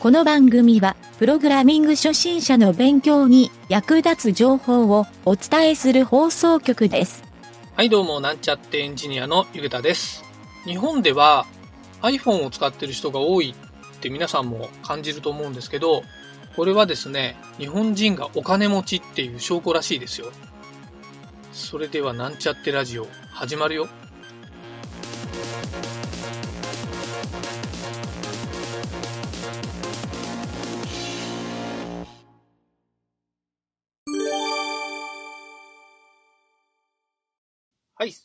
この番組は、プログラミング初心者の勉強に役立つ情報をお伝えする放送局です。はい、どうも、なんちゃってエンジニアのゆげたです。日本では iPhone を使ってる人が多いって皆さんも感じると思うんですけど、これはですね、日本人がお金持ちっていう証拠らしいですよ。それでは、なんちゃってラジオ、始まるよ。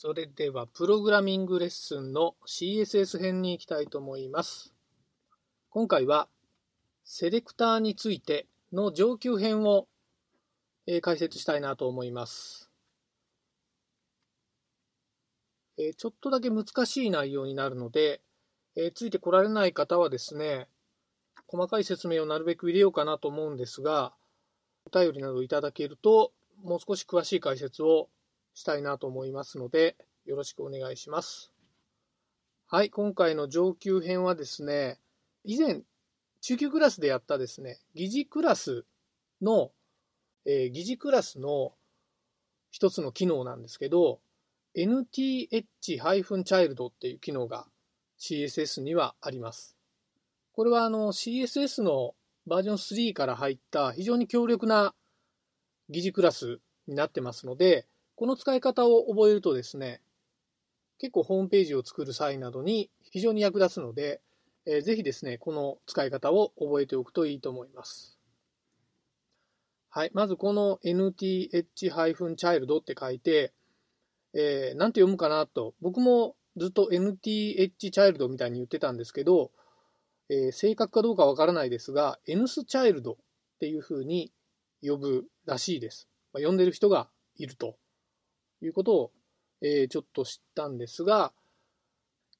それではプログラミングレッスンの CSS 編に行きたいと思います。今回はセレクターについての上級編を、えー解説したいなと思います、えーちょっとだけ難しい内容になるので、えーついてこられない方はですね、細かい説明をなるべく入れようかなと思うんですが、お便りなどいただけると、もう少し詳しい解説をしたいなと思いますので、よろしくお願いします。はい、今回の上級編はですね、以前、中級クラスでやったですね、疑似クラスの、えー疑似クラスの一つの機能なんですけど、nth-child っていう機能が CSS にはあります。これはあの CSS のバージョン3から入った非常に強力な疑似クラスになってますので、この使い方を覚えるとですね、結構ホームページを作る際などに非常に役立つので、えーぜひですね、この使い方を覚えておくといいと思います。はい。まずこの nth-child って書いて、えーなんて読むかなと、僕もずっと nth-child みたいに言ってたんですけど、えー正確かどうかわからないですが、nth-child っていう風に呼ぶらしいです。まあ、呼んでる人がいるということを、えーちょっと知ったんですが、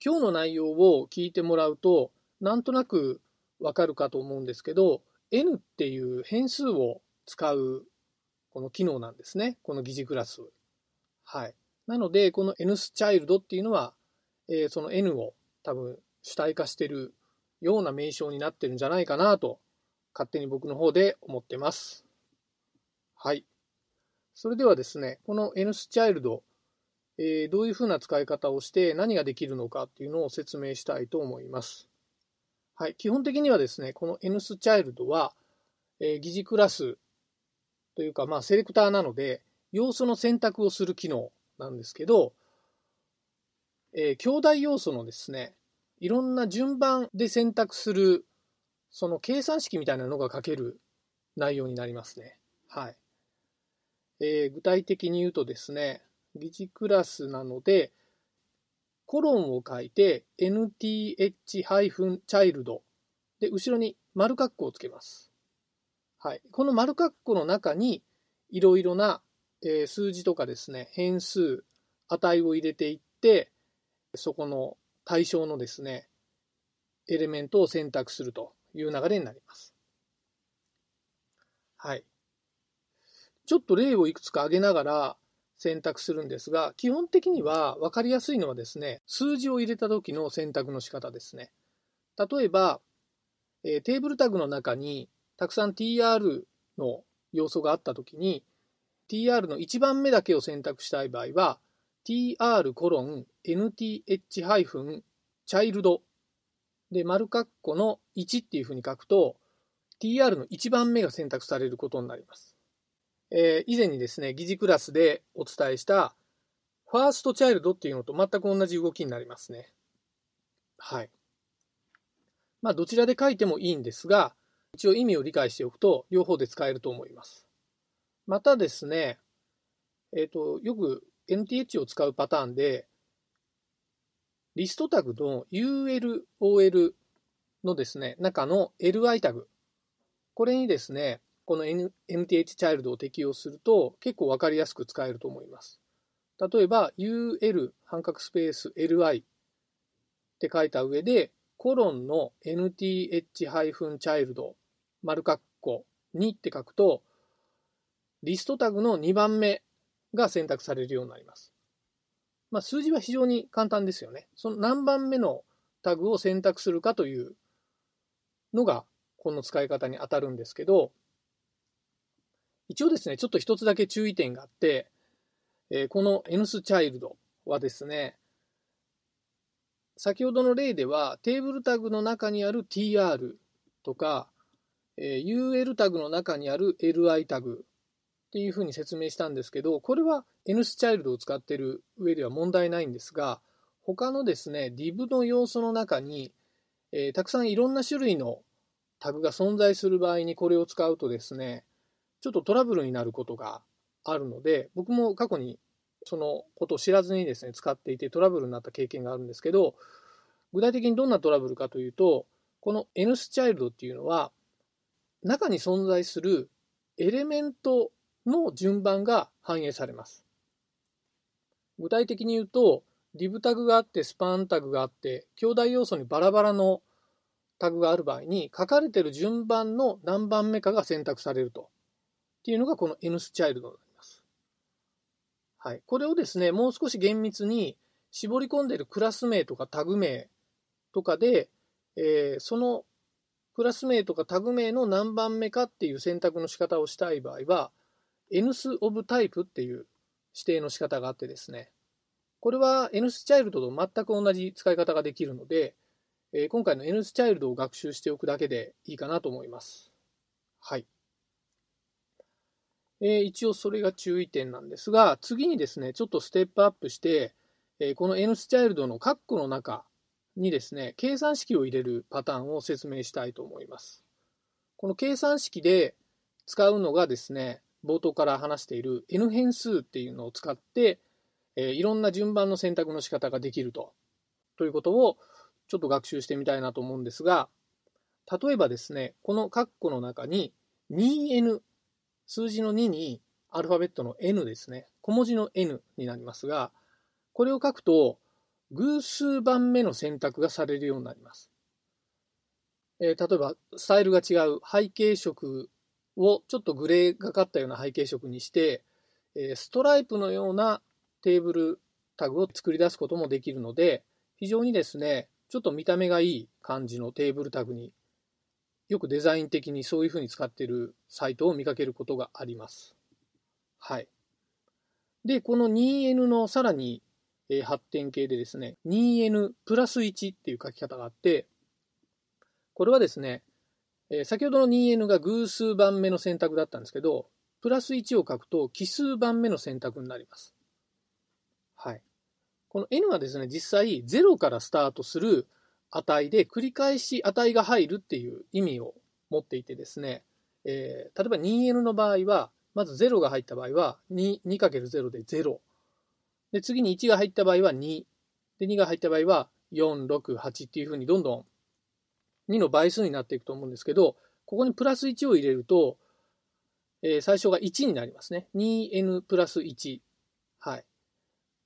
今日の内容を聞いてもらうと、なんとなくわかるかと思うんですけど、n っていう変数を使うこの機能なんですね。この疑似クラス。はい。なので、この nth child っていうのは、えーその n を多分主体化してるような名称になってるんじゃないかなと、勝手に僕の方で思ってます。はい。それではですね、この nth child、えーどういうふうな使い方をして何ができるのかっていうのを説明したいと思います。はい。基本的にはですね、この nth child は、えー疑似クラスというか、まあ、セレクターなので、要素の選択をする機能なんですけど、えー兄弟要素のですね、いろんな順番で選択する、その計算式みたいなのが書ける内容になりますね。はい。えー具体的に言うとですね、疑似クラスなので、コロンを書いて nth-child で、後ろに丸括弧をつけます。はい。この丸括弧の中に、いろいろな、えー数字とかですね、変数、値を入れていって、そこの対象のですね、エレメントを選択するという流れになります。はい。ちょっと例をいくつか挙げながら選択するんですが、基本的には分かりやすいのはですね、数字を入れた時の選択の仕方ですね。例えば、えーテーブルタグの中にたくさん tr の要素があった時に、tr の1番目だけを選択したい場合は、tr コロン nth-child で、丸括弧の1っていうふうに書くと、tr の1番目が選択されることになります。えー以前にですね、疑似クラスでお伝えした、ファーストチャイルドっていうのと全く同じ動きになりますね。はい。まあ、どちらで書いてもいいんですが、一応意味を理解しておくと、両方で使えると思います。またですね、えっ、と、よく NTH を使うパターンで、リストタグの ULOL のですね、中の LI タグ。これにですね、この N- NTH チャイルドを適用すると結構わかりやすく使えると思います。例えば UL 半角スペース LI って書いた上で、コロンの NTH-child 丸括弧2って書くと、リストタグの2番目が選択されるようになります。まあ、数字は非常に簡単ですよね。その何番目のタグを選択するかというのがこの使い方に当たるんですけど、一応ですね、ちょっと一つだけ注意点があって、えー、この N スチャイルドはですね、先ほどの例ではテーブルタグの中にある tr とか、えー、UL タグの中にある li タグっていうふうに説明したんですけど、これは N スチャイルドを使っている上では問題ないんですが、他のですね、div の要素の中に、えー、たくさんいろんな種類のタグが存在する場合にこれを使うとですね、ちょっとトラブルになることがあるので、僕も過去にそのことを知らずにですね、使っていてトラブルになった経験があるんですけど、具体的にどんなトラブルかというと、この N スチャイルドっていうのは、中に存在するエレメントの順番が反映されます。具体的に言うと、div タグがあって、スパンタグがあって、兄弟要素にバラバラのタグがある場合に、書かれてる順番の何番目かが選択されると。っていうのがこの N スチャイルドになります。はい。これをですね、もう少し厳密に絞り込んでいるクラス名とかタグ名とかで、えー、そのクラス名とかタグ名の何番目かっていう選択の仕方をしたい場合は、N スオブタイプっていう指定の仕方があってですね、これは N スチャイルドと全く同じ使い方ができるので、えー、今回の N スチャイルドを学習しておくだけでいいかなと思います。はい。えー、一応それが注意点なんですが、次にですね、ちょっとステップアップして、えー、この N スチャイルドの括弧の中にですね、計算式を入れるパターンを説明したいと思います。この計算式で使うのがですね、冒頭から話している N 変数っていうのを使って、えー、いろんな順番の選択の仕方ができると。ということをちょっと学習してみたいなと思うんですが、例えばですね、この括弧の中に 2n 数字の2にアルファベットの N ですね。小文字の N になりますが、これを書くと偶数番目の選択がされるようになります。えー、例えば、スタイルが違う背景色をちょっとグレーがかったような背景色にして、えー、ストライプのようなテーブルタグを作り出すこともできるので、非常にですね、ちょっと見た目がいい感じのテーブルタグによくデザイン的にそういうふうに使っているサイトを見かけることがあります。はい。で、この 2n のさらに発展系でですね、2n プラス1っていう書き方があって、これはですね、先ほどの 2n が偶数番目の選択だったんですけど、プラス1を書くと奇数番目の選択になります。はい。この n はですね、実際0からスタートする値で繰り返し値が入るっていう意味を持っていてですね、えー、例えば 2n の場合は、まず0が入った場合は 2×0 で0。で、次に1が入った場合は2。で、2が入った場合は4、6、8っていうふうにどんどん2の倍数になっていくと思うんですけど、ここにプラス1を入れると、えー、最初が1になりますね。2n プラス1。はい。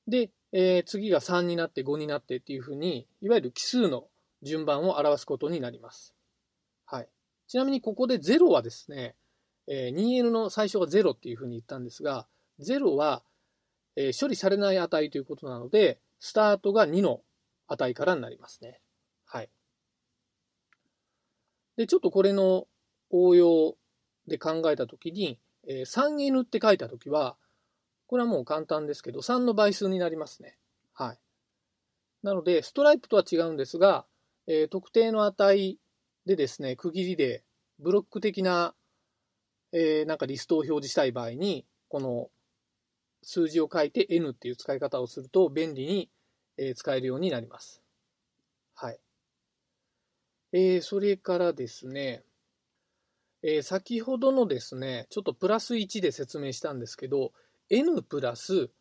で、えー、次が3になって5になってっていうふうに、いわゆる奇数の順番を表すことになります。はい。ちなみにここで0はですね、えー、2n の最初が0っていうふうに言ったんですが、0は、えー、処理されない値ということなので、スタートが2の値からになりますね。はい。で、ちょっとこれの応用で考えたときに、えー、3n って書いたときは、これはもう簡単ですけど、3の倍数になりますね。はい。なので、ストライプとは違うんですが、えー、特定の値でですね、区切りでブロック的な、えー、なんかリストを表示したい場合に、この数字を書いて n っていう使い方をすると便利に、えー、使えるようになります。はい。えー、それからですね、えー、先ほどのですね、ちょっとプラス1で説明したんですけど、n プラス、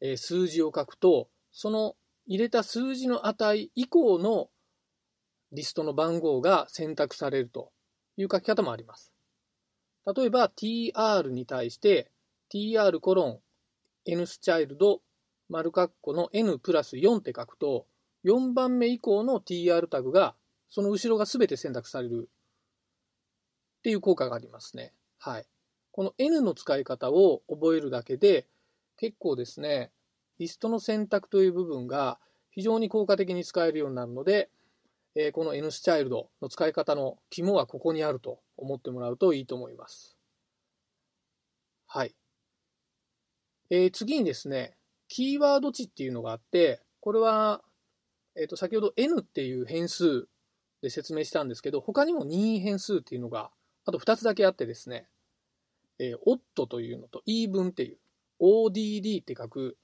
え、数字を書くと、その入れた数字の値以降のリストの番号が選択されるという書き方もあります。例えば tr に対して tr コロン n スチャイルド丸括弧の n プラス4って書くと4番目以降の tr タグがその後ろが全て選択されるっていう効果がありますね。はい。この N の使い方を覚えるだけで結構ですね、リストの選択という部分が非常に効果的に使えるようになるので、えー、この N スチャイルドの使い方の肝はここにあると思ってもらうといいと思います。はい。えー、次にですね、キーワード値っていうのがあって、これは、えっ、ー、と、先ほど N っていう変数で説明したんですけど、他にも任意変数っていうのが、あと2つだけあってですね、えー、odd というのと even っていう、odd って書く、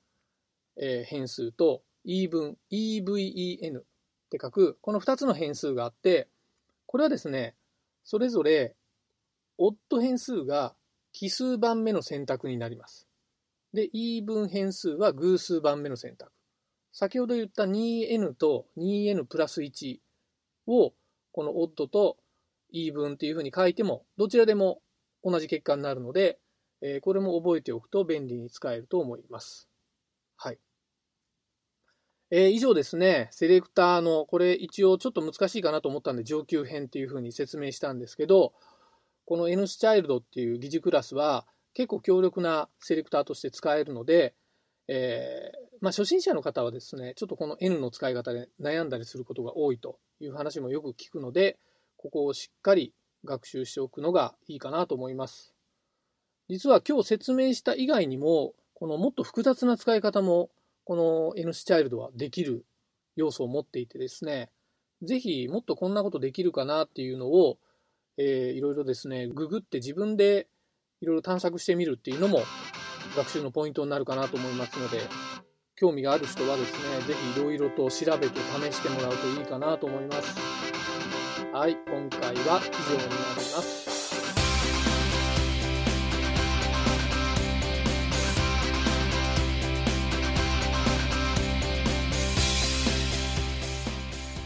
えー、変数と even、even って書く、この2つの変数があって、これはですね、それぞれ、オッド変数が奇数番目の選択になります。で、even 変数は偶数番目の選択。先ほど言った 2n と 2n プラス1を、このオッドと even っていうふうに書いても、どちらでも同じ結果になるので、これも覚えておくと便利に使えると思います。はい。えー、以上ですね、セレクターの、これ一応ちょっと難しいかなと思ったんで上級編っていうふうに説明したんですけど、この N スチャイルドっていう疑似クラスは結構強力なセレクターとして使えるので、えー、まあ、初心者の方はですね、ちょっとこの N の使い方で悩んだりすることが多いという話もよく聞くので、ここをしっかり学習しておくのがいいかなと思います。実は今日説明した以外にも、このもっと複雑な使い方もこの N スチャイルドはできる要素を持っていてですね、ぜひもっとこんなことできるかなっていうのを、えー、いろいろですね、ググって自分でいろいろ探索してみるっていうのも学習のポイントになるかなと思いますので、興味がある人はですね、ぜひいろいろと調べて試してもらうといいかなと思います。はい、今回は以上になります。